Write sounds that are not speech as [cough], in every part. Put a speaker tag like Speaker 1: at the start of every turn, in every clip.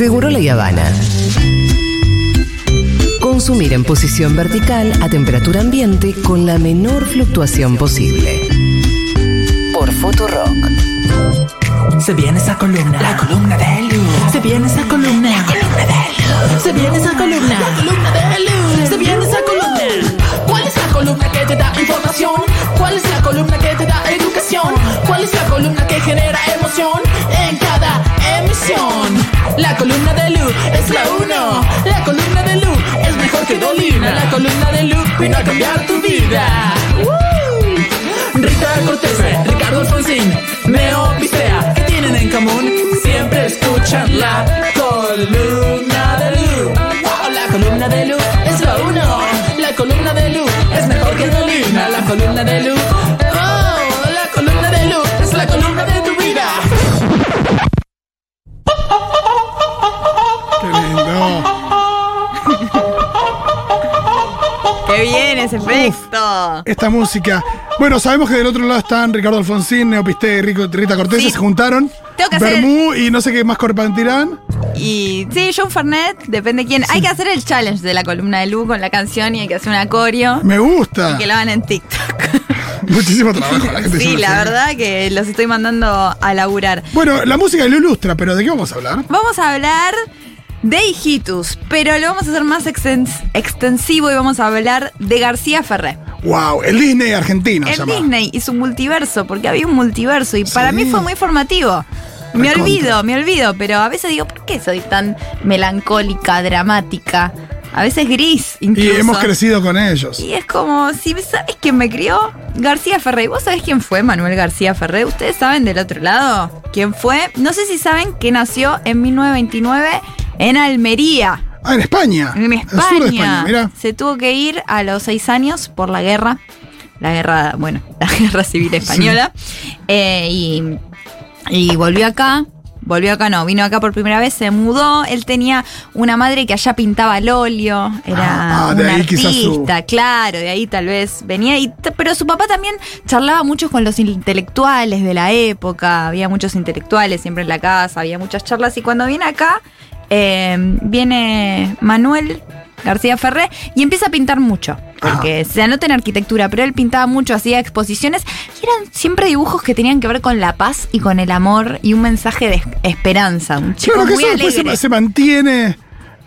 Speaker 1: Seguro la Habana. Consumir en posición vertical a temperatura ambiente con la menor fluctuación posible. Por Futurock.
Speaker 2: Se viene esa columna. La columna de Lu. Se viene esa columna. La columna de Lu. Se viene esa columna. La columna de Lu. Se viene esa columna. ¿Cuál es la columna que te da información? ¿Cuál es la columna que te da educación? ¿Cuál es la columna que genera emoción en cada emisión? La columna de Lu es la uno. La columna de Lu es mejor que Dolina. La columna de Lu vino a cambiar tu vida. ¡Woo! Rita Cortés, Ricardo Alfonsín, Neo Pistea, ¿qué tienen en común? Siempre escuchan la columna columna de Lu. Oh, la columna de Lu es la columna de tu vida.
Speaker 3: Qué lindo.
Speaker 4: ¡Qué bien ese efecto!
Speaker 3: Esta música. Bueno, sabemos que del otro lado están Ricardo Alfonsín, Neopiste y Rita Cortés,
Speaker 4: Sí.
Speaker 3: se juntaron.
Speaker 4: Tengo que hacer-
Speaker 3: Bermú y no sé qué más compartirán.
Speaker 4: Y sí, John Fernet, depende quién. Hay que hacer el challenge de la columna de Lu con la canción y hay que hacer un acorio.
Speaker 3: Me gusta.
Speaker 4: Y que lo hagan en TikTok. [laughs]
Speaker 3: Muchísimo trabajo. La gente
Speaker 4: sí, la verdad que los estoy mandando a laburar.
Speaker 3: Bueno, la música lo ilustra, pero ¿de qué vamos a hablar?
Speaker 4: Vamos a hablar de Hijitus, pero lo vamos a hacer más extens- extensivo y vamos a hablar de García Ferré.
Speaker 3: Wow, el Disney argentino se
Speaker 4: el
Speaker 3: llama.
Speaker 4: Disney y su multiverso, porque había un multiverso y para mí fue muy formativo. Me
Speaker 3: Recontra.
Speaker 4: olvido, me olvido, pero a veces digo, ¿por qué soy tan melancólica, dramática? A veces gris,
Speaker 3: Y
Speaker 4: incluso.
Speaker 3: hemos crecido con ellos.
Speaker 4: Y es como, si sabes quién me crió, García Ferré. ¿Y ¿Vos sabés quién fue Manuel García Ferré? ¿Ustedes saben del otro lado quién fue? No sé si saben que nació en 1929 en Almería,
Speaker 3: Ah, en España.
Speaker 4: en
Speaker 3: El sur de
Speaker 4: España. Se tuvo que ir a los seis años por la guerra. La guerra, bueno, [laughs] la guerra civil española. Eh, y, y volvió acá. Volvió acá, no, vino acá por primera vez, se mudó. Él tenía una madre que allá pintaba al óleo, era
Speaker 3: Ah, ah, de
Speaker 4: un
Speaker 3: ahí quizás su-
Speaker 4: artista, claro, de ahí tal vez venía. Y, pero su papá también charlaba mucho con los intelectuales de la época, había muchos intelectuales siempre en la casa, había muchas charlas. Y cuando viene acá, eh, viene Manuel García Ferré y empieza a pintar mucho. Porque se anota en arquitectura, pero él pintaba mucho, hacía exposiciones y eran siempre dibujos que tenían que ver con la paz y con el amor y un mensaje de es- esperanza. Un chico
Speaker 3: Claro que
Speaker 4: muy
Speaker 3: eso después
Speaker 4: alegre.
Speaker 3: se, se mantiene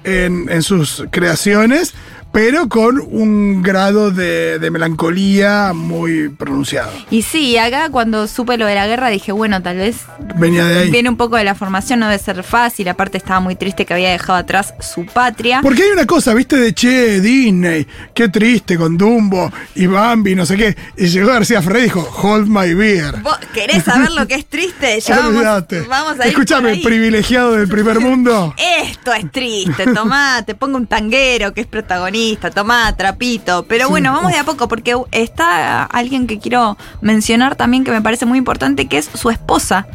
Speaker 3: en, en sus creaciones, pero con un grado de, de melancolía muy pronunciado.
Speaker 4: Y sí, acá cuando supe lo de la guerra dije, bueno, tal vez
Speaker 3: Venía de ahí.
Speaker 4: viene un poco de la formación, no debe ser fácil. Aparte estaba muy triste que había dejado atrás su patria.
Speaker 3: Porque hay una cosa, viste, de che, Disney, qué triste con Dumbo y Bambi, no sé qué. Y llegó García Ferré y dijo, hold my beer.
Speaker 4: ¿Vos querés saber lo que es triste? [laughs] Ya vamos, vamos a ir
Speaker 3: privilegiado del primer mundo. [laughs]
Speaker 4: Esto es triste, tomá, te pongo un tanguero que es protagonista, tomá, trapito. Pero
Speaker 3: Sí,
Speaker 4: bueno, vamos
Speaker 3: uf.
Speaker 4: de a poco, porque está alguien que quiero mencionar también que me parece muy importante, que es su esposa,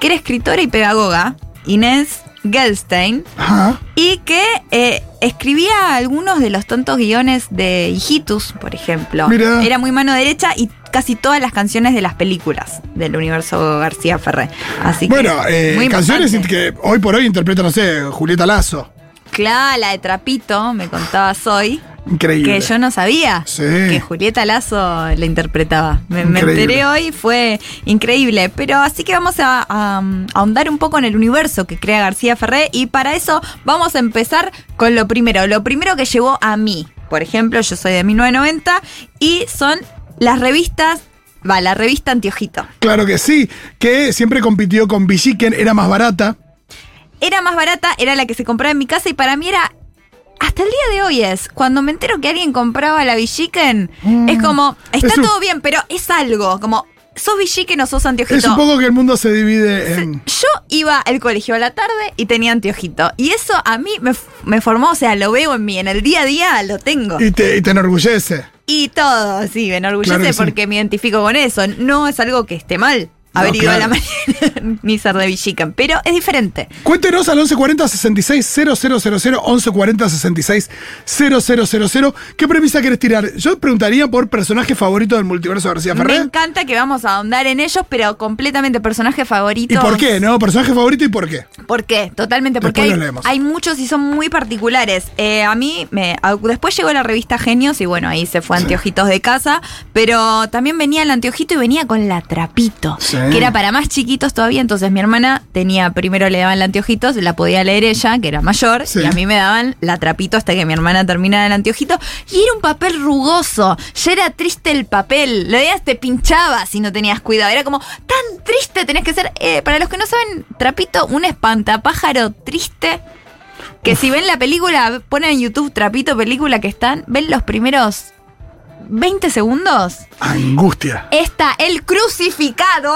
Speaker 4: que era escritora y pedagoga, Inés Gelstein,
Speaker 3: Ajá.
Speaker 4: y que eh, escribía algunos de los tontos guiones de Hijitus, por ejemplo.
Speaker 3: Mirá.
Speaker 4: Era muy mano derecha y casi todas las canciones de las películas del universo García Ferré. Así que
Speaker 3: Bueno, eh,
Speaker 4: muy
Speaker 3: canciones
Speaker 4: importante.
Speaker 3: que hoy por hoy interpreta, no sé, Julieta Lazo.
Speaker 4: Claro, la de Trapito, me contaba Soy,
Speaker 3: Increíble.
Speaker 4: que yo no sabía
Speaker 3: Sí.
Speaker 4: que Julieta Lazo la interpretaba. Me, enteré hoy, fue increíble. Pero así que vamos a, a, a ahondar un poco en el universo que crea García Ferré y para eso vamos a empezar con lo primero. Lo primero que llevó a mí, por ejemplo, yo soy de 1990 y son las revistas, va, la revista Antiojito.
Speaker 3: Claro que sí, que siempre compitió con Villiquen, era más barata.
Speaker 4: Era más barata, era la que se compraba en mi casa y para mí era. Hasta el día de hoy es, cuando me entero que alguien compraba la Villiquen,
Speaker 3: Mm.
Speaker 4: es como, está
Speaker 3: Es un-
Speaker 4: todo bien, pero es algo, como, ¿sos Villiquen o sos anteojito?
Speaker 3: Es un poco que el mundo se divide en.
Speaker 4: Yo iba al colegio a la tarde y tenía anteojito. Y eso a mí me, formó, o sea, lo veo en mí, en el día a día lo tengo.
Speaker 3: Y te, y te enorgullece.
Speaker 4: Y todo, sí, me enorgullece
Speaker 3: Claro que sí.
Speaker 4: porque me identifico con eso. No es algo que esté mal. Haber
Speaker 3: No,
Speaker 4: ido a la mañana [laughs] ni ser de Villican, pero es diferente.
Speaker 3: Cuéntenos al 1140 66 000, 1140 66 000. ¿Qué premisa querés tirar? Yo preguntaría por personaje favorito del multiverso de García
Speaker 4: Me
Speaker 3: Ferrer.
Speaker 4: encanta que vamos a ahondar en ellos, pero completamente personaje favorito.
Speaker 3: ¿Y por qué, no? Personaje favorito y por qué.
Speaker 4: ¿Por qué? Totalmente, porque hay, hay muchos y son muy particulares. Eh, a mí, me, a- después llegó la revista Genios y bueno, ahí se fue Anteojitos de casa, pero también venía el anteojito y venía con la trapito,
Speaker 3: Sí.
Speaker 4: Que era para más chiquitos todavía. Entonces mi hermana tenía, primero le daban la anteojitos, la podía leer ella, que era mayor,
Speaker 3: Sí.
Speaker 4: y a mí me daban la trapito hasta que mi hermana terminara el anteojito. Y era un papel rugoso, ya era triste el papel, lo veías, te pinchaba si no tenías cuidado. Era como tan triste, tenés que ser, eh, para los que no saben, trapito, un espantapájaro triste. Que si ven la película, ponen en YouTube trapito película que están, ven los primeros 20 segundos.
Speaker 3: Angustia.
Speaker 4: Está el crucificado.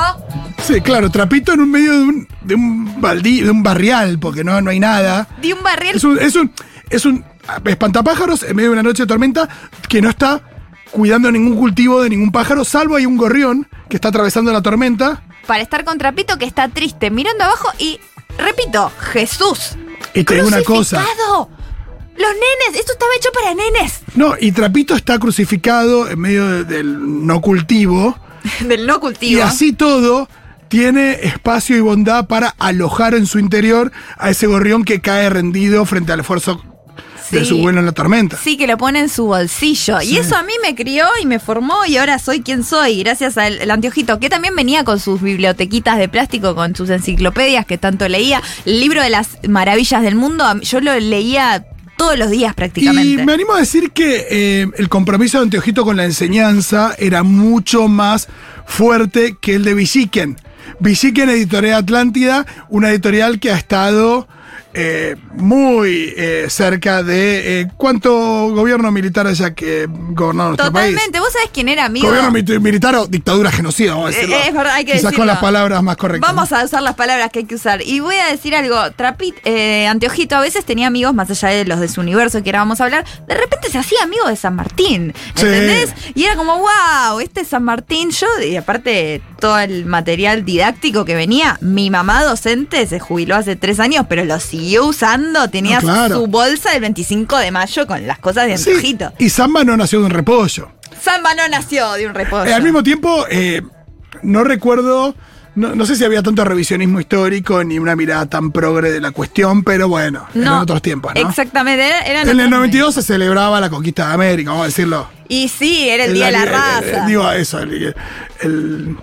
Speaker 3: Sí, claro, trapito en un medio de un, de un baldí, de un barrial, porque no, no hay nada.
Speaker 4: De un barril
Speaker 3: Es un, es un, es un espantapájaros en medio de una noche de tormenta que no está cuidando ningún cultivo de ningún pájaro, salvo hay un gorrión que está atravesando la tormenta.
Speaker 4: para estar con trapito que está triste, mirando abajo y, repito, Jesús.
Speaker 3: Y te digo una cosa.
Speaker 4: Los nenes, esto estaba hecho para nenes.
Speaker 3: No, y Trapito está crucificado en medio de- del no cultivo. [laughs]
Speaker 4: Del no
Speaker 3: Y
Speaker 4: cultivo.
Speaker 3: así todo, tiene espacio y bondad para alojar en su interior a ese gorrión que cae rendido frente al esfuerzo de
Speaker 4: Sí.
Speaker 3: su vuelo en la tormenta.
Speaker 4: Sí, que lo pone en su bolsillo.
Speaker 3: Sí.
Speaker 4: Y eso a mí me crió y me formó y ahora soy quien soy, gracias al el anteojito, que también venía con sus bibliotequitas de plástico, con sus enciclopedias que tanto leía. El libro de las maravillas del mundo, yo lo leía todos los días
Speaker 3: Y
Speaker 4: prácticamente.
Speaker 3: me animo a decir que eh, el compromiso de Anteojito con la enseñanza era mucho más fuerte que el de Villiquen. Villiquen, Editorial Atlántida, una editorial que ha estado eh, muy eh, cerca de eh, cuánto gobierno militar haya que gobernado nuestro país.
Speaker 4: Totalmente. ¿Vos sabés quién era amigo?
Speaker 3: Gobierno mi- militar o dictadura genocida, vamos a decirlo.
Speaker 4: Eh, es verdad, hay que
Speaker 3: Quizás
Speaker 4: decirlo.
Speaker 3: con las palabras más correctas.
Speaker 4: Vamos a usar las palabras que hay que usar. Y voy a decir algo. Trapit, eh, Anteojito a veces tenía amigos, más allá de los de su universo que ahora vamos a hablar. De repente se hacía amigo de San Martín.
Speaker 3: Sí.
Speaker 4: ¿Entendés? Y era como, wow, este es San Martín. Yo, y aparte, todo el material didáctico que venía, mi mamá docente se jubiló hace tres años, pero lo siguió usando. Tenía
Speaker 3: No, claro.
Speaker 4: su bolsa del 25 de mayo con las cosas de
Speaker 3: Sí,
Speaker 4: Anteojito.
Speaker 3: y Samba no nació de un repollo.
Speaker 4: Samba no nació de un reposo.
Speaker 3: Eh, al mismo tiempo, eh, no recuerdo, no, no sé si había tanto revisionismo histórico ni una mirada tan progre de la cuestión, pero bueno, eran otros tiempos, ¿no?
Speaker 4: Exactamente, eran
Speaker 3: En el
Speaker 4: otros
Speaker 3: 92 se celebraba la conquista de América, vamos a decirlo.
Speaker 4: Y sí, era el Día de la Raza.
Speaker 3: digo eso, el, el-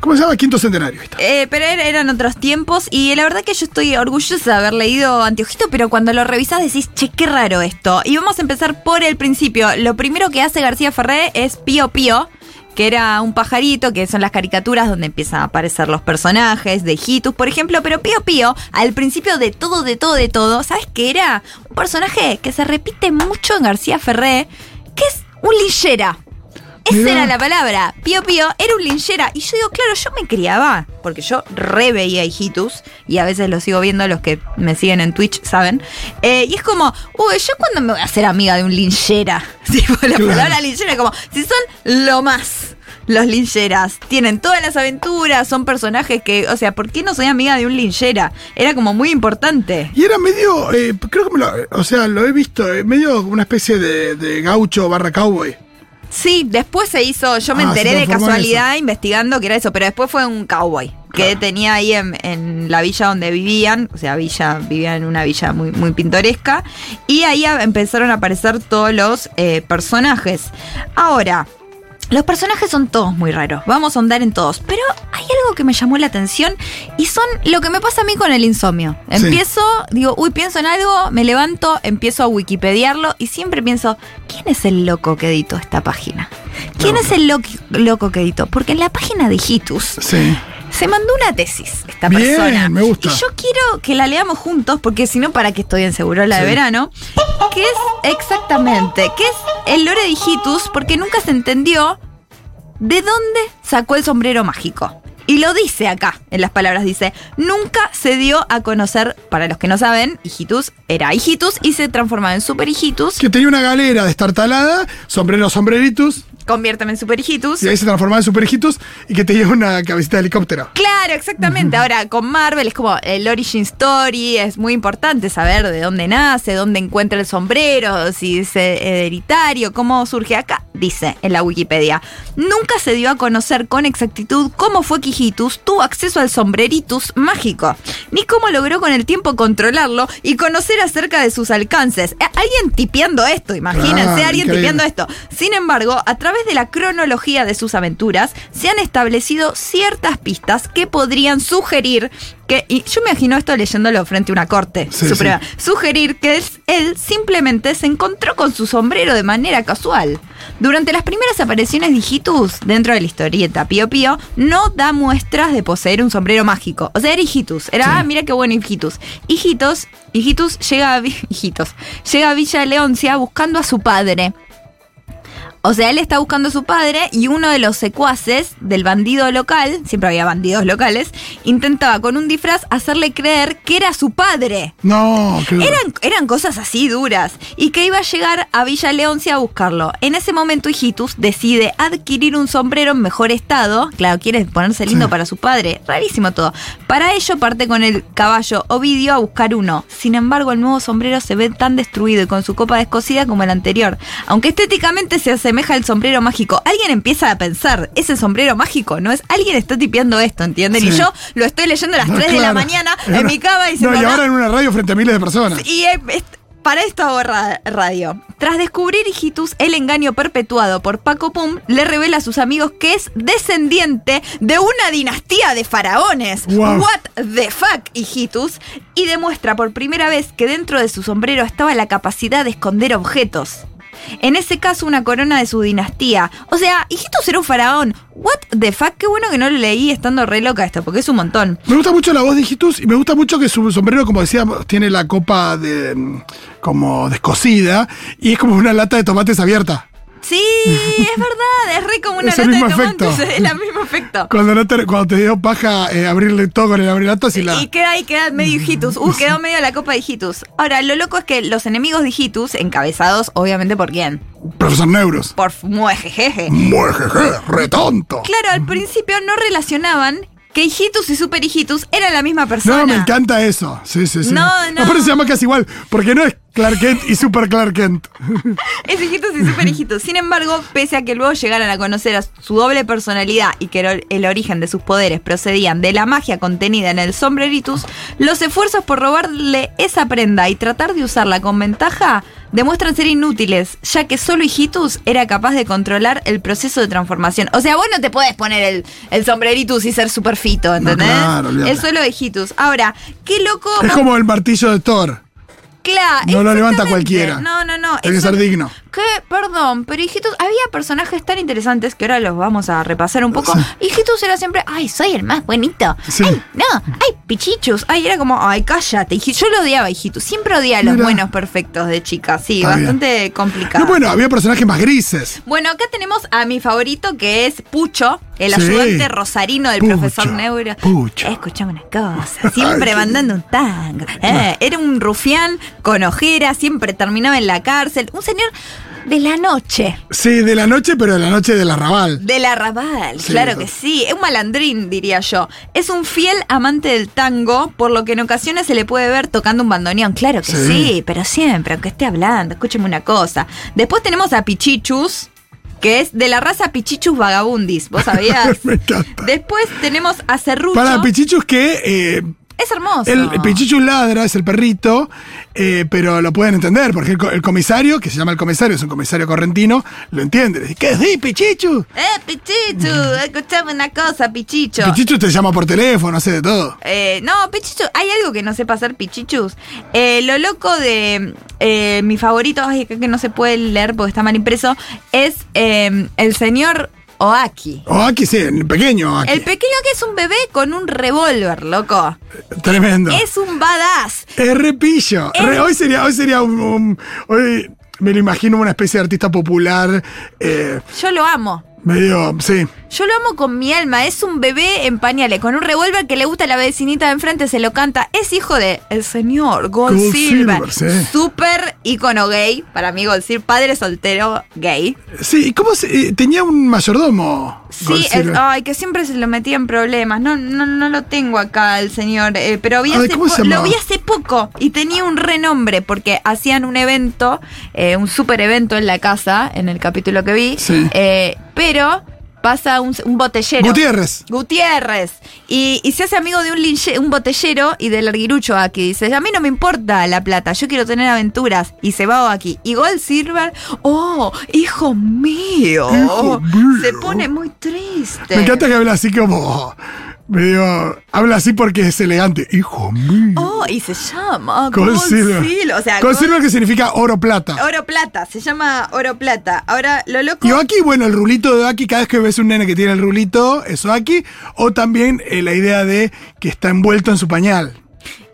Speaker 3: ¿Cómo se llama? Quinto centenario.
Speaker 4: Eh, pero er- eran otros tiempos y la verdad que yo estoy orgullosa de haber leído Anteojito, pero cuando lo revisás decís, che, qué raro esto. Y vamos a empezar por el principio. Lo primero que hace García Ferré es Pío Pío, que era un pajarito, que son las caricaturas donde empiezan a aparecer los personajes de Hitus, por ejemplo. Pero Pío Pío, al principio de todo, de todo, de todo, ¿sabes qué era? Un personaje que se repite mucho en García Ferré, que es un linchera. Esa
Speaker 3: Mirá.
Speaker 4: era la palabra. Pío Pío era un linchera. Y yo digo, claro, yo me criaba. Porque yo re veía hijitus. Y a veces lo sigo viendo, los que me siguen en Twitch saben. Eh, y es como, uy, ¿yo cuándo me voy a hacer amiga de un linchera? [laughs] Tipo, la
Speaker 3: Claro.
Speaker 4: palabra linchera, como, si son lo más. Los lincheras tienen todas las aventuras, son personajes que, o sea, ¿por qué no soy amiga de un linchera? Era como muy importante.
Speaker 3: Y era medio, eh, creo que me lo, o sea, lo he visto, eh, medio como una especie de, de gaucho barra cowboy.
Speaker 4: Sí, después se hizo, yo me
Speaker 3: Ah,
Speaker 4: enteré de casualidad investigando que era eso, pero después fue un cowboy que
Speaker 3: Claro.
Speaker 4: tenía ahí en, en la villa donde vivían, o sea, villa, vivían en una villa muy, muy pintoresca, y ahí empezaron a aparecer todos los eh, personajes. Ahora, los personajes son todos muy raros, vamos a andar en todos, pero hay algo que me llamó la atención y son lo que me pasa a mí con el insomnio.
Speaker 3: Sí.
Speaker 4: Empiezo, digo, uy, pienso en algo, me levanto, empiezo a wikipediarlo y siempre pienso, ¿quién es el loco que editó esta página? ¿Quién es el lo- loco que editó? Porque en la página de Hitus
Speaker 3: Sí.
Speaker 4: se mandó una tesis esta
Speaker 3: Bien,
Speaker 4: persona.
Speaker 3: me gusta.
Speaker 4: Y yo quiero que la leamos juntos, porque si no, ¿para qué estoy en Segurola de
Speaker 3: Sí.
Speaker 4: verano? Que es exactamente, que es el lore de Hitus, porque nunca se entendió de dónde sacó el sombrero mágico. Y lo dice acá, en las palabras, dice, nunca se dio a conocer, para los que no saben, Hijitus era Hijitus y se transformaba en Super Hijitus,
Speaker 3: Que tenía una galera destartalada, sombrero, sombreritus,
Speaker 4: conviérteme en Super Hijitus.
Speaker 3: y ahí se transformaba en superhijitus y que tenía una cabecita de helicóptero.
Speaker 4: Claro, exactamente. Ahora con Marvel es como el origin story, es muy importante saber de dónde nace, dónde encuentra el sombrero, si es hereditario, cómo surge acá, dice en la Wikipedia. Nunca se dio a conocer con exactitud cómo fue que Hijitus tuvo acceso al sombreritus mágico, ni cómo logró con el tiempo controlarlo y conocer acerca de sus alcances. Eh, Alguien tipeando esto, imagínense,
Speaker 3: Claro,
Speaker 4: alguien
Speaker 3: increíble.
Speaker 4: tipeando esto. Sin embargo, a través de la cronología de sus aventuras, se han establecido ciertas pistas que podrían sugerir que, y yo me imagino esto leyéndolo frente a una corte
Speaker 3: Sí,
Speaker 4: suprema, sugerir que él, él simplemente se encontró con su sombrero de manera casual. Durante las primeras apariciones de Hijitus dentro de la historieta Pío Pío, no da muestras de poseer un sombrero mágico. O sea, era Hijitus. Era,
Speaker 3: Sí.
Speaker 4: ah, mira qué bueno Hijitus. Hijitus llega a, [laughs] Hijitos, llega a Villa Leoncia buscando a su padre. O sea, él está buscando a su padre y uno de los secuaces del bandido local, siempre había bandidos locales, intentaba con un disfraz hacerle creer que era su padre.
Speaker 3: No, qué.
Speaker 4: Eran, eran cosas así duras y que iba a llegar a Villa Leoncia a buscarlo. En ese momento Hijitus decide adquirir un sombrero en mejor estado. Claro, quiere ponerse lindo
Speaker 3: Sí.
Speaker 4: para su padre. Rarísimo todo. Para ello parte con el caballo Ovidio a buscar uno. Sin embargo, el nuevo sombrero se ve tan destruido y con su copa descosida como el anterior. Aunque estéticamente se asemeja al sombrero mágico, alguien empieza a pensar, ese sombrero mágico, ¿no es? Alguien está tipeando esto, ¿entienden? Y yo lo estoy leyendo a las
Speaker 3: No,
Speaker 4: 3 de la mañana
Speaker 3: En
Speaker 4: mi cama y se
Speaker 3: No, y ahora en una radio frente a miles de personas.
Speaker 4: y para esto hago ra- radio. Tras descubrir Hijitus el engaño perpetuado por Paco Pum, le revela a sus amigos que es descendiente de una dinastía de faraones.
Speaker 3: Wow.
Speaker 4: What the fuck, Hijitus? Y demuestra por primera vez que dentro de su sombrero estaba la capacidad de esconder objetos. En ese caso, una corona de su dinastía. O sea, Hijitus era un faraón. What the fuck? Qué bueno que no lo leí estando re loca esto, porque es un montón.
Speaker 3: Me gusta mucho la voz de Hijitus y me gusta mucho que su sombrero, como decíamos, tiene la copa de mm, como descosida y es como una lata de tomates abierta.
Speaker 4: Sí, es verdad, es re como una
Speaker 3: Es el
Speaker 4: lata de
Speaker 3: mismo
Speaker 4: tomates,
Speaker 3: efecto.
Speaker 4: es el mismo efecto. [laughs]
Speaker 3: Cuando, no te, cuando te dio paja eh, abrirle todo con el abrilato, así la.
Speaker 4: Y queda ahí, queda medio hijitus. Uh, quedó [laughs] medio la copa de hijitus. Ahora, lo loco es que los enemigos de hijitus, encabezados, obviamente, ¿por quién?
Speaker 3: Profesor Neuros.
Speaker 4: Por Muejejeje.
Speaker 3: Muejeje, retonto.
Speaker 4: Claro, al principio no relacionaban que hijitus y super hijitus eran la misma persona.
Speaker 3: No, me encanta eso. Sí, sí, sí.
Speaker 4: No, no.
Speaker 3: Aparte se llama casi igual, porque no es Clark Kent y Super Clark Kent. [laughs]
Speaker 4: Es hijitus y super hijitus. Sin embargo, pese a que luego llegaran a conocer a su doble personalidad y que el origen de sus poderes procedían de la magia contenida en el sombreritus, los esfuerzos por robarle esa prenda y tratar de usarla con ventaja demuestran ser inútiles, ya que solo Hijitus era capaz de controlar el proceso de transformación. O sea, vos no te puedes poner el, el sombreritus y ser super fito, ¿entendés?
Speaker 3: claro, olvídate.
Speaker 4: es solo Hijitus. Ahora, qué loco.
Speaker 3: Es como el martillo de Thor.
Speaker 4: Claro,
Speaker 3: No lo levanta cualquiera.
Speaker 4: No, no, no.
Speaker 3: Tiene que ser digno.
Speaker 4: ¿Qué? Perdón, pero Hijitus, había personajes tan interesantes que ahora los vamos a repasar un poco.
Speaker 3: Sí.
Speaker 4: Hijitus era siempre, ay, soy el más bonito.
Speaker 3: Sí.
Speaker 4: Ay, no, ay, pichichus. Ay, era como, ay, cállate. Yo lo odiaba, Hijitus. Siempre odiaba a los
Speaker 3: Mira.
Speaker 4: buenos perfectos de chica. Sí,
Speaker 3: bien.
Speaker 4: bastante complicado.
Speaker 3: No, bueno, había personajes más grises.
Speaker 4: Bueno, acá tenemos a mi favorito que es Pucho, el
Speaker 3: Sí.
Speaker 4: ayudante rosarino del profesor Neuro.
Speaker 3: Pucho.
Speaker 4: Escuchame una cosa, siempre mandando un tango. Eh, era un rufián con ojeras, siempre terminaba en la cárcel. Un señor de la noche.
Speaker 3: Sí, de la noche, pero de la noche del arrabal.
Speaker 4: Del arrabal,
Speaker 3: Sí,
Speaker 4: claro
Speaker 3: eso.
Speaker 4: que sí. Es un malandrín, diría yo. Es un fiel amante del tango, por lo que en ocasiones se le puede ver tocando un bandoneón. Claro que
Speaker 3: Sí.
Speaker 4: sí, pero siempre, aunque esté hablando, escúcheme una cosa. Después tenemos a Pichichus, que es de la raza Pichichus vagabundis. ¿Vos sabías? [laughs]
Speaker 3: Me encanta.
Speaker 4: Después tenemos a Cerrucho.
Speaker 3: Para Pichichus que eh,
Speaker 4: Es hermoso.
Speaker 3: el, el Pichichus ladra, es el perrito, eh, pero lo pueden entender, porque el, co- el comisario, que se llama el comisario, es un comisario correntino, lo entiende. Le dice, ¿qué es Pichichus?
Speaker 4: Eh, Pichichu, escuchame una cosa, Pichicho.
Speaker 3: Pichichus te llama por teléfono, hace de todo.
Speaker 4: Eh, no, Pichichu, hay algo que no sepa hacer Pichichus. Eh, lo loco de eh, mi favorito, ay, que no se puede leer porque está mal impreso, es el señor Oaki.
Speaker 3: O aquí sí, el pequeño aquí.
Speaker 4: El pequeño que es un bebé con un revólver, loco.
Speaker 3: Tremendo.
Speaker 4: Es un badass.
Speaker 3: Es repillo.
Speaker 4: Es-
Speaker 3: Re- hoy sería, hoy sería un, un- Hoy me lo imagino una especie de artista popular. eh,
Speaker 4: Yo lo amo.
Speaker 3: medio. Sí.
Speaker 4: Yo lo amo con mi alma. Es un bebé en pañales, con un revólver que le gusta a la vecinita de enfrente, se lo canta. Es hijo de el señor Gold,
Speaker 3: Gold
Speaker 4: Silver.
Speaker 3: Silver, sí.
Speaker 4: Súper ícono gay. Para mí, Gold Silver, padre soltero gay.
Speaker 3: Sí, ¿y cómo se, eh, tenía un mayordomo?
Speaker 4: Sí, ay, que siempre se lo metía en problemas. No, no, no lo tengo acá el señor, eh, pero vi
Speaker 3: Ay,
Speaker 4: hace
Speaker 3: ¿cómo
Speaker 4: po-
Speaker 3: se
Speaker 4: lo vi hace poco y tenía un renombre porque hacían un evento, eh, un super evento en la casa, en el capítulo que vi,
Speaker 3: Sí.
Speaker 4: eh, pero pasa un, un botellero.
Speaker 3: Gutiérrez.
Speaker 4: Gutiérrez. Y, y se hace amigo de un, linche- un botellero y del arguirucho aquí. Dice, a mí no me importa la plata, yo quiero tener aventuras. Y se va aquí. Y Gold Silver, oh, hijo mío.
Speaker 3: Hijo mío.
Speaker 4: Se pone muy triste.
Speaker 3: Me encanta que habla así como. Medio. Habla así porque es elegante. Hijo mío.
Speaker 4: Oh, y se llama
Speaker 3: Gold
Speaker 4: Gold
Speaker 3: Silver.
Speaker 4: Silver. O sea,
Speaker 3: Gold
Speaker 4: Gold-
Speaker 3: Silver que significa oro plata.
Speaker 4: Oro plata, se llama oro plata. Ahora, lo loco.
Speaker 3: Y Oaki, bueno, el rulito de Oaki, cada vez que ves un nene que tiene el rulito, es Oaki. O también eh, la idea de que está envuelto en su pañal.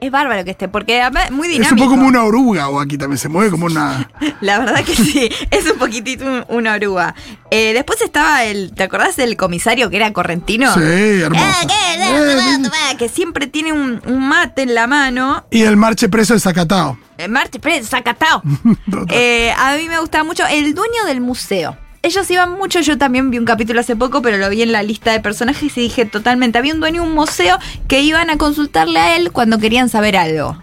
Speaker 4: Es bárbaro que esté, porque además es muy
Speaker 3: Es
Speaker 4: dinámico.
Speaker 3: un poco como una oruga, Oaki también se mueve como una. [laughs]
Speaker 4: La verdad que sí, es un poquitito un- una oruga. Eh, después estaba el, ¿te acordás del comisario que era correntino?
Speaker 3: Sí, hermoso.
Speaker 4: Ah, ¿qué?
Speaker 3: Eh,
Speaker 4: que siempre tiene un, un mate en la mano.
Speaker 3: y el marche preso de Zacatao.
Speaker 4: Eh, Marte Pérez, Zacatao. [laughs]
Speaker 3: Total.
Speaker 4: Eh, a mí me gustaba mucho el dueño del museo. Ellos iban mucho, yo también vi un capítulo hace poco, pero lo vi en la lista de personajes y dije totalmente, había un dueño de un museo que iban a consultarle a él cuando querían saber algo.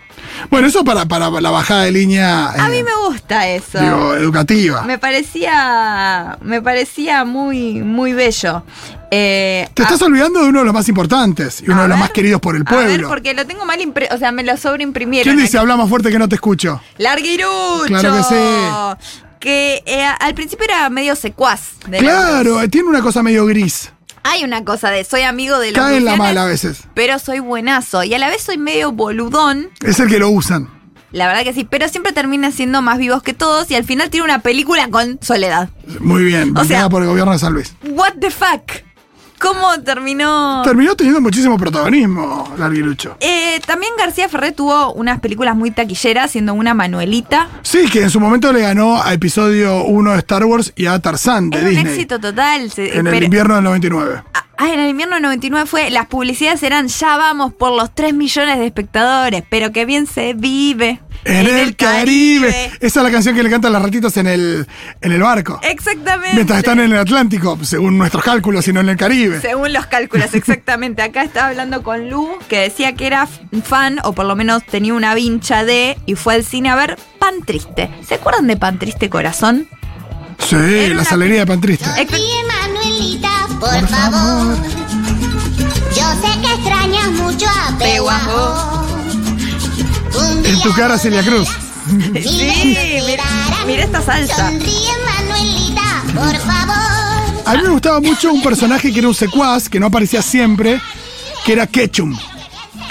Speaker 3: Bueno, eso para, para la bajada de línea.
Speaker 4: A
Speaker 3: eh,
Speaker 4: mí me gusta eso.
Speaker 3: Digo, educativa.
Speaker 4: Me parecía. Me parecía muy, muy bello. Eh,
Speaker 3: Te
Speaker 4: a-
Speaker 3: estás olvidando de uno de los más importantes y uno
Speaker 4: a
Speaker 3: de los
Speaker 4: ver,
Speaker 3: más queridos por el
Speaker 4: A ver,
Speaker 3: pueblo.
Speaker 4: porque lo tengo mal O sea, me lo sobreimprimieron.
Speaker 3: ¿Quién dice
Speaker 4: aquí.
Speaker 3: habla más fuerte que no te escucho?
Speaker 4: Larguirucho.
Speaker 3: Claro que sí.
Speaker 4: Que eh, al principio era medio secuaz. de
Speaker 3: Claro, tiene una cosa medio gris.
Speaker 4: Hay una cosa de soy amigo de los
Speaker 3: Cae en la mala a veces.
Speaker 4: Pero soy buenazo. Y a la vez soy medio boludón.
Speaker 3: Es el que lo usan.
Speaker 4: La verdad que sí. Pero siempre termina siendo más vivos que todos. Y al final tiene una película con Soledad.
Speaker 3: Muy bien,
Speaker 4: O sea-
Speaker 3: por el gobierno de San Luis.
Speaker 4: What the fuck? ¿Cómo terminó?
Speaker 3: Terminó teniendo muchísimo protagonismo, Larguirucho.
Speaker 4: Eh, también García Ferré tuvo unas películas muy taquilleras, siendo una Manuelita.
Speaker 3: Sí, que en su momento le ganó a episodio 1 de Star Wars y a Tarzán de
Speaker 4: Es un
Speaker 3: Disney.
Speaker 4: éxito total. se-
Speaker 3: En el invierno del 99.
Speaker 4: Ah, en el invierno del 99 fue, las publicidades eran ya vamos por los 3 millones de espectadores, pero que bien se vive.
Speaker 3: En, el, Caribe. Esa es la canción que le cantan las ratitas en el, en el barco.
Speaker 4: Exactamente.
Speaker 3: Mientras están en el Atlántico, según nuestros cálculos, sino en el Caribe.
Speaker 4: Según los cálculos, exactamente. Acá estaba hablando con Lu, que decía que era fan, o por lo menos tenía una vincha de, y fue al cine a ver Pan Triste. ¿Se acuerdan de Pan Triste Corazón?
Speaker 3: Sí,
Speaker 4: Era
Speaker 3: la
Speaker 4: una
Speaker 3: salería de Pantriste.
Speaker 4: Ex-
Speaker 5: Sonríe, Manuelita, por favor. Yo sé que extrañas mucho a Peguajó.
Speaker 3: En tu cara, Celia Cruz.
Speaker 4: Sí, mira, mira esta salsa.
Speaker 5: Sonríe, Manuelita, por favor.
Speaker 3: A mí me gustaba mucho un personaje que era un secuaz, que no aparecía siempre, que era Ketchum.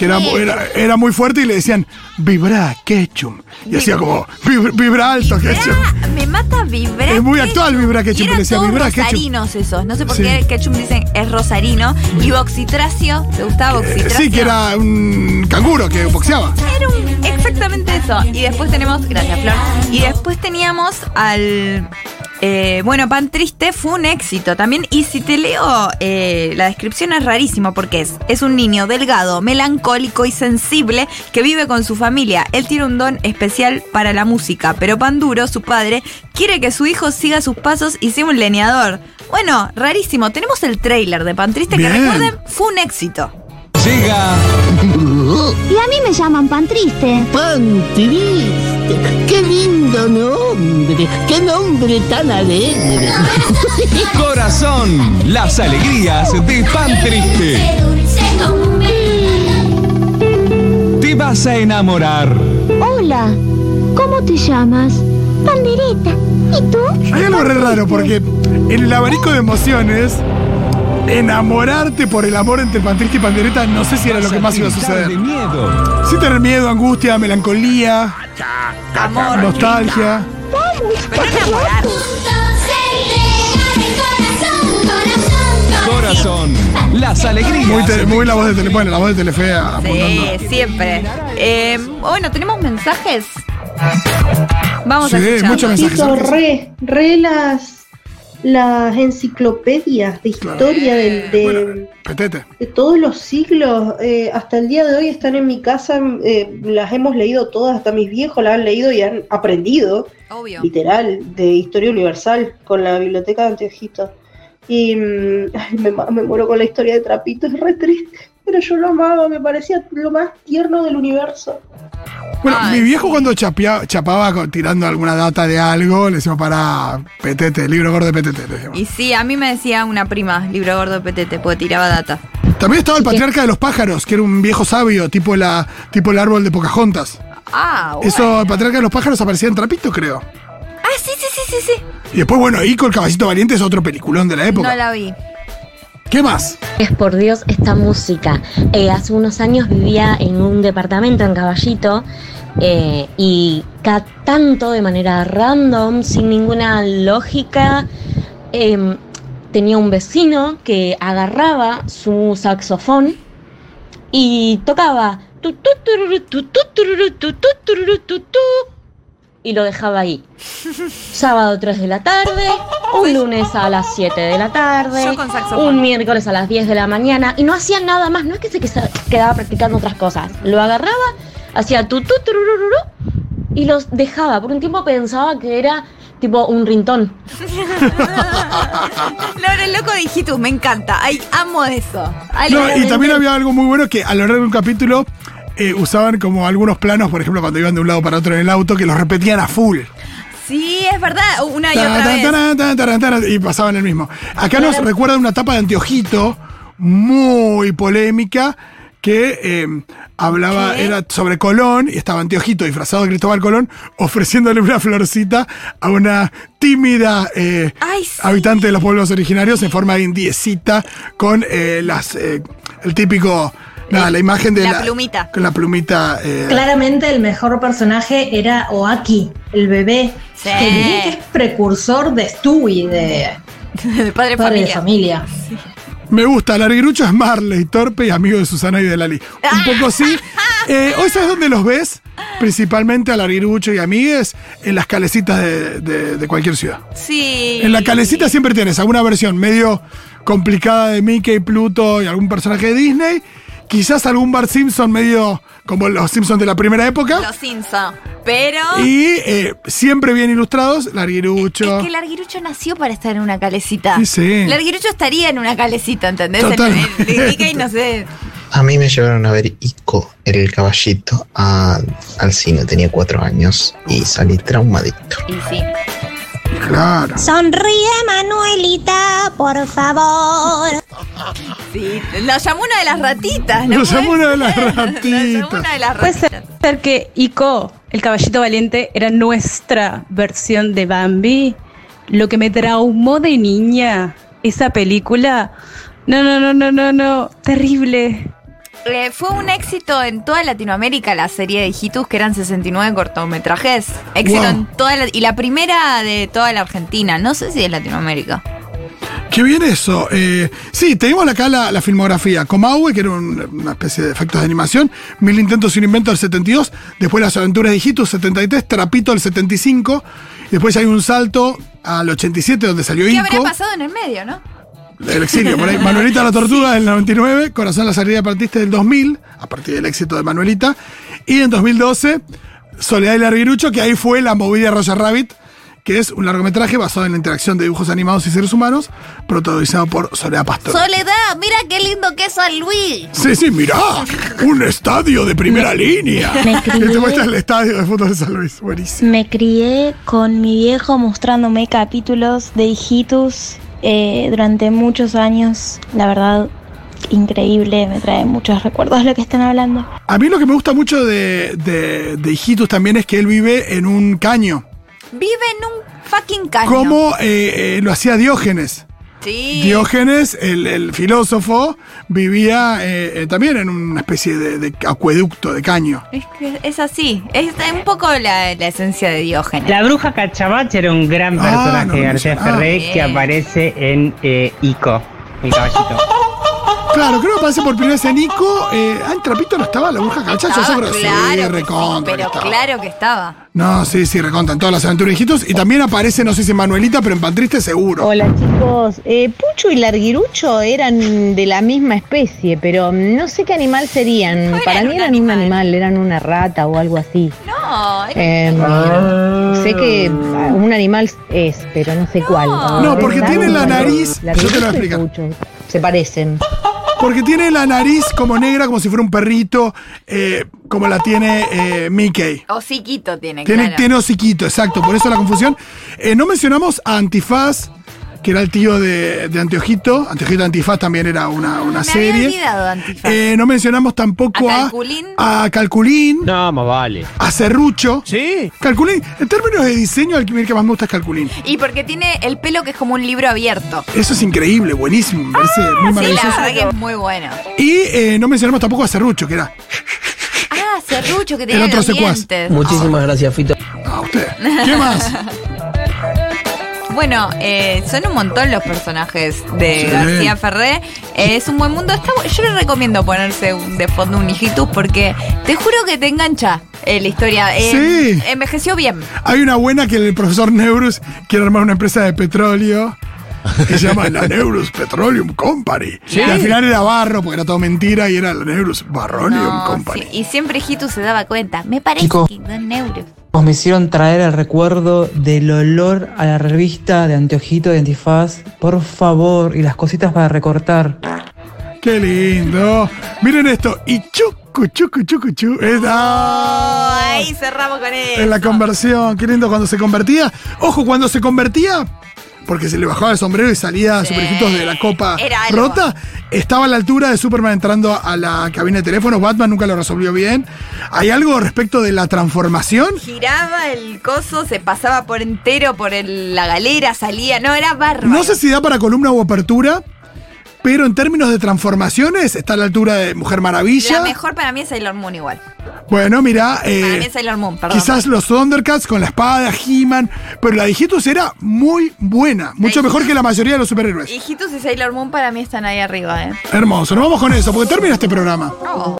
Speaker 3: Que era, era, era muy fuerte y le decían, vibra Ketchum. Y hacía como, "Vib- vibra alto Ketchum.
Speaker 4: Ah, me mata vibrar.
Speaker 3: Es muy actual Vibra Ketchum,
Speaker 4: Y eran
Speaker 3: que decía
Speaker 4: todos
Speaker 3: Vibra Ketchum.
Speaker 4: rosarinos esos. No sé por
Speaker 3: Sí.
Speaker 4: qué Ketchum dicen es rosarino. Y Boxitracio, ¿te gustaba
Speaker 3: Eh,
Speaker 4: Boxitracio?
Speaker 3: sí, que era un canguro que boxeaba.
Speaker 4: Era un- exactamente eso. Y después tenemos, gracias Flor, y después teníamos al... eh, bueno, Pan Triste fue un éxito también. Y si te leo, eh, la descripción es rarísimo porque es, es un niño delgado, melancólico y sensible que vive con su familia. Él tiene un don especial para la música, pero Pan Duro, su padre, quiere que su hijo siga sus pasos y sea un leñador. Bueno, rarísimo. Tenemos el tráiler de Pan Triste que recuerden, fue un éxito.
Speaker 6: Llega
Speaker 5: Y a mí me llaman pan triste.
Speaker 7: Pan triste. Qué lindo nombre. Qué nombre tan alegre. [laughs]
Speaker 6: Corazón, las alegrías de Pan Triste. Te vas a enamorar.
Speaker 5: Hola, ¿cómo te llamas? Pandereta. ¿Y tú?
Speaker 3: Hay algo re raro porque en el abanico de emociones, enamorarte por el amor entre Pantriste y Pandereta, no sé si era lo que más iba a suceder.
Speaker 6: de miedo.
Speaker 3: Sí tener miedo, angustia, melancolía,
Speaker 4: Amor.
Speaker 3: nostalgia.
Speaker 4: Pero enamorar.
Speaker 6: Corazón, las alegrías.
Speaker 3: Muy, te- muy la voz de Telefe, bueno, la voz de Telefe apuntando.
Speaker 4: Sí, siempre. Eh, bueno, tenemos mensajes. Vamos a
Speaker 3: Sí,
Speaker 4: escuchar.
Speaker 3: muchos mensajes.
Speaker 8: Re, re las, las enciclopedias de historia del- de,
Speaker 3: Bueno,
Speaker 8: de todos los siglos. eh, hasta el día de hoy están en mi casa, eh, las hemos leído todas, hasta mis viejos las han leído y han aprendido,
Speaker 4: Obvio.
Speaker 8: literal, de historia universal con la biblioteca de Anteojito. Y mm, ay, me, me muero con la historia de Trapito, es re triste. Pero yo lo amaba, me parecía lo más tierno del universo.
Speaker 3: Bueno,
Speaker 4: Ay,
Speaker 3: mi viejo
Speaker 4: sí.
Speaker 3: cuando chapea- chapaba tirando alguna data de algo, le decimos para petete, libro gordo de petete.
Speaker 4: Y sí, a mí me decía una prima, libro gordo de petete, porque tiraba data.
Speaker 3: También estaba el patriarca de los pájaros, que era un viejo sabio, tipo, la, tipo el árbol de Pocahontas.
Speaker 4: Ah, bueno.
Speaker 3: Eso, el patriarca de los pájaros aparecía en Trapito, creo.
Speaker 4: Ah, sí, sí, sí, sí, sí.
Speaker 3: Y después, bueno, Ico, el caballito valiente, es otro peliculón de la época.
Speaker 4: No la vi.
Speaker 3: ¿Qué más?
Speaker 9: Es por Dios esta música. Eh, hace unos años vivía en un departamento en Caballito eh, y cada tanto de manera random, sin ninguna lógica, em, tenía un vecino que agarraba su saxofón y tocaba y lo dejaba ahí. Sábado 3 de la tarde, un lunes a las 7 de la tarde,
Speaker 4: Yo con saxofón.
Speaker 9: un miércoles a las 10 de la mañana y no hacía nada más, no es que se quedaba practicando otras cosas, lo agarraba, hacía tu tu y los dejaba. Por un tiempo pensaba que era tipo un rintón. [laughs]
Speaker 4: El loco de hijitus, me encanta. Ay, amo eso. Ay,
Speaker 3: No,
Speaker 4: la-
Speaker 3: y también había algo muy bueno que a lo largo de un capítulo eh, usaban como algunos planos, por ejemplo, cuando iban de un lado para otro en el auto, que los repetían a full.
Speaker 4: Sí, es verdad. Una y otra vez.
Speaker 3: y pasaban el mismo. Acá nos recuerda una etapa de Anteojito muy polémica que eh, hablaba,
Speaker 4: ¿Qué?
Speaker 3: era sobre Colón, y estaba Anteojito disfrazado de Cristóbal Colón, ofreciéndole una florcita a una tímida eh,
Speaker 4: Ay, sí.
Speaker 3: habitante de los pueblos originarios en forma de indiecita, con eh, las el típico, nada, la imagen de
Speaker 4: La plumita.
Speaker 3: Con la plumita. eh,
Speaker 10: Claramente el mejor personaje era Oaki, el bebé.
Speaker 4: Sí.
Speaker 10: Que diría que es precursor de Stewie, de [laughs]
Speaker 4: de padre,
Speaker 10: Padre de
Speaker 4: familia.
Speaker 10: Familia.
Speaker 3: Me gusta, Larguirucho es Marley, torpe y amigo de Susana y de Lali. Un poco sí. [laughs] Eh, Hoy sabes dónde los ves, principalmente a Larguirucho y amigues, en las calecitas de, de- de cualquier ciudad.
Speaker 4: Sí.
Speaker 3: En la calecita siempre tienes alguna versión medio complicada de Mickey, Pluto y algún personaje de Disney. Quizás algún Bart Simpson medio como los Simpsons de la primera época.
Speaker 4: Los Simpson. Pero.
Speaker 3: Y eh, siempre bien ilustrados, Larguirucho.
Speaker 4: Es que Larguirucho nació para estar en una calecita.
Speaker 3: Sí, sí.
Speaker 4: Larguirucho estaría en una calecita, ¿entendés? En-
Speaker 3: Totalmente.
Speaker 4: en- no sé.
Speaker 11: A mí me llevaron a ver Ico, el caballito, a- al cine. Tenía cuatro años y salí traumadito.
Speaker 4: Y sí.
Speaker 3: Claro.
Speaker 5: Sonríe, Manuelita, por favor.
Speaker 4: Sí. Nos llamó una de las ratitas, ¿no?
Speaker 3: Nos llamó una de las [laughs] ratitas.
Speaker 4: una de las
Speaker 12: Puede
Speaker 4: ratitas.
Speaker 12: ser que Ico, el caballito valiente, era nuestra versión de Bambi. Lo que me traumó de niña, esa película. No, no, no, no, no, no. Terrible.
Speaker 4: Eh, fue un éxito en toda Latinoamérica la serie de Hijitus, que eran 69 cortometrajes. Éxito
Speaker 3: Wow.
Speaker 4: en toda la- y la primera de toda la Argentina. No sé si de Latinoamérica.
Speaker 3: Qué bien eso. Eh, sí, tenemos acá la, la filmografía. Comahue, que era un- una especie de efectos de animación. Mil intentos sin invento del 72. Después Las aventuras de Hijitus, 73. Trapito, el 75. Después hay un salto al 87, donde salió
Speaker 4: ¿Qué
Speaker 3: Ico.
Speaker 4: habría pasado en el medio, no? [laughs]
Speaker 3: El exilio, por ahí. Manuelita la Tortuga del 99. Corazón la salida partiste del 2000, a partir del éxito de Manuelita. Y en 2012, Soledad y Larguirucho, que ahí fue la movida Roger Rabbit, que es un largometraje basado en la interacción de dibujos animados y seres humanos, protagonizado por Soledad Pastor.
Speaker 4: Soledad, mira qué lindo que es San Luis.
Speaker 3: Sí, sí, mirá, un estadio de primera línea. [laughs]
Speaker 5: me
Speaker 3: Y te
Speaker 5: crié.
Speaker 3: muestra el estadio de fútbol de San Luis, buenísimo.
Speaker 5: Me crié con mi viejo mostrándome capítulos de hijitus eh, durante muchos años. La verdad, increíble, me trae muchos recuerdos lo que están hablando.
Speaker 3: A mí lo que me gusta mucho de, de, de Hijitus también es que él vive en un caño,
Speaker 4: Vive en un fucking caño.
Speaker 3: como eh, eh, lo hacía Diógenes.
Speaker 4: Sí.
Speaker 3: Diógenes, el, el filósofo, vivía eh, eh, también en una especie de, de acueducto, de caño.
Speaker 4: Es que es así. Es un poco la, la esencia de Diógenes.
Speaker 13: La bruja Cachamacha era un gran
Speaker 3: Ah,
Speaker 13: personaje
Speaker 3: no,
Speaker 13: de García.
Speaker 3: Ah,
Speaker 13: Ferré
Speaker 4: bien.
Speaker 13: que aparece en eh, Ico, el caballito. [laughs]
Speaker 3: Claro, creo que aparece por primera vez en Nico. Eh, ah, en Trapito no estaba la bruja calcha. Yo creo que sí,
Speaker 4: claro que sí,
Speaker 3: recontra
Speaker 4: pero
Speaker 3: estaba.
Speaker 4: claro que estaba.
Speaker 3: No, sí, sí, recontra. En todas las aventuras de hijitos. Y también aparece, no sé si en Manuelita, pero en Pantriste seguro.
Speaker 14: Hola chicos, Eh, Pucho y Larguirucho eran de la misma especie, pero no sé qué animal serían. Para mí eran un animal, eran una rata o algo así.
Speaker 4: No,
Speaker 14: Eh, sé que ah, un animal es, pero no sé cuál.
Speaker 3: No, porque tiene la nariz- yo te lo voy a
Speaker 14: y
Speaker 3: explicar.
Speaker 14: Pucho, Se parecen.
Speaker 3: Porque tiene la nariz como negra, como si fuera un perrito, eh, como la tiene eh, Mickey.
Speaker 4: Hociquito tiene,
Speaker 3: Tiene,
Speaker 4: claro.
Speaker 3: tiene hociquito, exacto, por eso la confusión. Eh, no mencionamos a Antifaz, que era el tío de, de Anteojito. Anteojito Antifaz también era una, una
Speaker 4: Me
Speaker 3: serie.
Speaker 4: olvidado Antifaz.
Speaker 3: Eh, no mencionamos tampoco
Speaker 4: ¿A
Speaker 3: a,
Speaker 4: Calculín?
Speaker 3: a Calculín,
Speaker 15: No, más vale.
Speaker 3: a Serrucho. Sí. Calculín, en términos de diseño, el que el más me gusta es Calculín.
Speaker 4: Y porque tiene el pelo que es como un libro abierto.
Speaker 3: Eso es increíble, buenísimo, me parece muy
Speaker 4: Sí, la
Speaker 3: maravilloso.
Speaker 4: verdad que es muy bueno.
Speaker 3: y eh, no mencionamos tampoco a Serrucho, que era
Speaker 4: Ah, Serrucho que
Speaker 3: El
Speaker 4: tenía
Speaker 3: otro
Speaker 4: los.
Speaker 16: Muchísimas gracias, Fito.
Speaker 3: a usted. ¿Qué más? [laughs]
Speaker 4: Bueno, eh, son un montón los personajes de
Speaker 3: Sí.
Speaker 4: García Ferré. Eh, es un buen mundo. Está yo le recomiendo ponerse un- de fondo un hijitus porque te juro que te engancha eh, la historia. Eh,
Speaker 3: Sí.
Speaker 4: Envejeció bien.
Speaker 3: Hay una buena que el profesor Neurus quiere armar una empresa de petróleo. [laughs] Que se llama la Neurus Petroleum Company.
Speaker 4: Sí.
Speaker 3: Y al final era barro, porque era todo mentira, y era la Neurus Barrolium
Speaker 4: No,
Speaker 3: Company.
Speaker 4: sí, Y siempre Hijitus se daba cuenta. Me parece que dos euros.
Speaker 17: Me hicieron traer el recuerdo del olor a la revista de Anteojito de Antifaz. Por favor, y las cositas para recortar.
Speaker 3: Qué lindo. Miren esto. Y chucu, chucu, chucu, chu.
Speaker 4: Ahí cerramos con eso.
Speaker 3: En la conversión. Qué lindo cuando se convertía. Ojo, cuando se convertía. Porque se le bajaba el sombrero y salía superhijitos de la copa rota. Estaba a la altura de Superman entrando a la cabina de teléfono. Batman nunca lo resolvió bien. ¿Hay algo respecto de la transformación?
Speaker 4: Giraba el coso, se pasaba por entero por el- la galera, salía. No, era bárbaro.
Speaker 3: No sé si da para columna o apertura, pero en términos de transformaciones está a la altura de Mujer Maravilla.
Speaker 4: La mejor para mí es Sailor Moon igual.
Speaker 3: Bueno, mira,
Speaker 4: Para mí
Speaker 3: eh,
Speaker 4: es Sailor Moon, perdón.
Speaker 3: quizás los Thundercats con la espada, He-Man, pero la de era muy buena, mucho mejor que la mayoría de los superhéroes.
Speaker 4: Hijitus y Sailor Moon para mí están ahí arriba, ¿eh?
Speaker 3: Hermoso, nos vamos con eso, porque termina este programa.